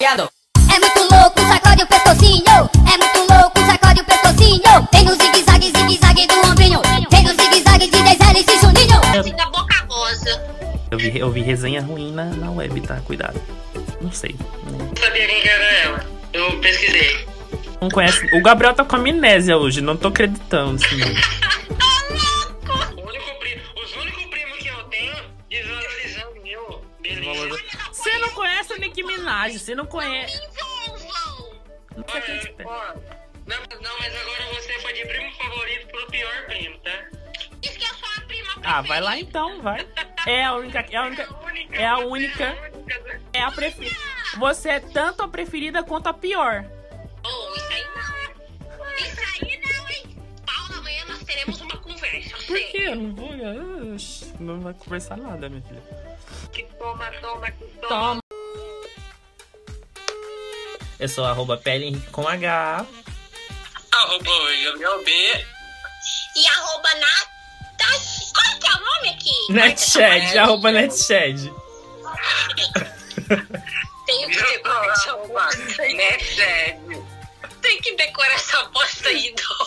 Viado. É muito louco, sacode o pescocinho. É muito louco, sacode o pescocinho. Vem no zigue-zague, zigue-zague do ombrinho. Vem no zigue-zague de 10 L e Juninho. Fica boca rosa. Eu vi, eu vi resenha ruim na, na web, tá? Cuidado. Não sei. Não sabia quem que era ela. Eu pesquisei. Não conhece. O Gabriel tá com amnésia hoje, não tô acreditando. Assim, Beleza. Você não conhece a Nicki Minaj, você não conhece. Não sei o que eu te ó, não, não, mas agora você foi de primo favorito pro pior primo, tá? Diz que eu sou a prima Ah, vai lá então, vai. É a única. É a única. É a única. É a preferida. Você é tanto a preferida quanto a pior. Eu não vou. Não vai conversar nada, minha filha. Que toma, toma, que toma. Toma. Eu sou arroba pele Henrique com H. Arroba Gabriel B. E arroba Natasha. Qual que é o nome aqui? Netshed, arroba Netshed. Tenho que decorar essa bosta. Sério. Tem que decorar essa bosta aí, Dó.